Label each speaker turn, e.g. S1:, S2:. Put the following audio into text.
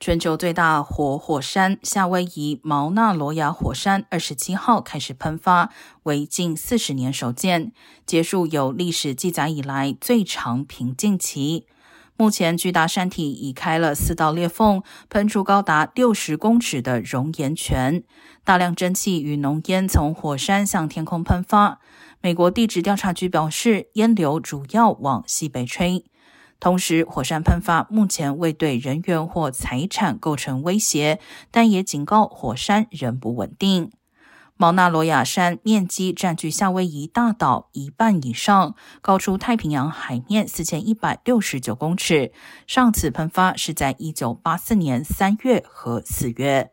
S1: 全球最大活火山夏威夷毛纳罗亚火山二十七号开始喷发，为近四十年首见，结束有历史记载以来最长平静期。目前，巨大山体已开了四道裂缝，喷出高达六十公尺的熔岩泉，大量蒸汽与浓烟从火山向天空喷发。美国地质调查局表示，烟流主要往西北吹。同时，火山喷发目前未对人员或财产构成威胁，但也警告火山仍不稳定。毛纳罗亚山面积占据夏威夷大岛一半以上，高出太平洋海面四千一百六十九公尺。上次喷发是在一九八四年三月和四月。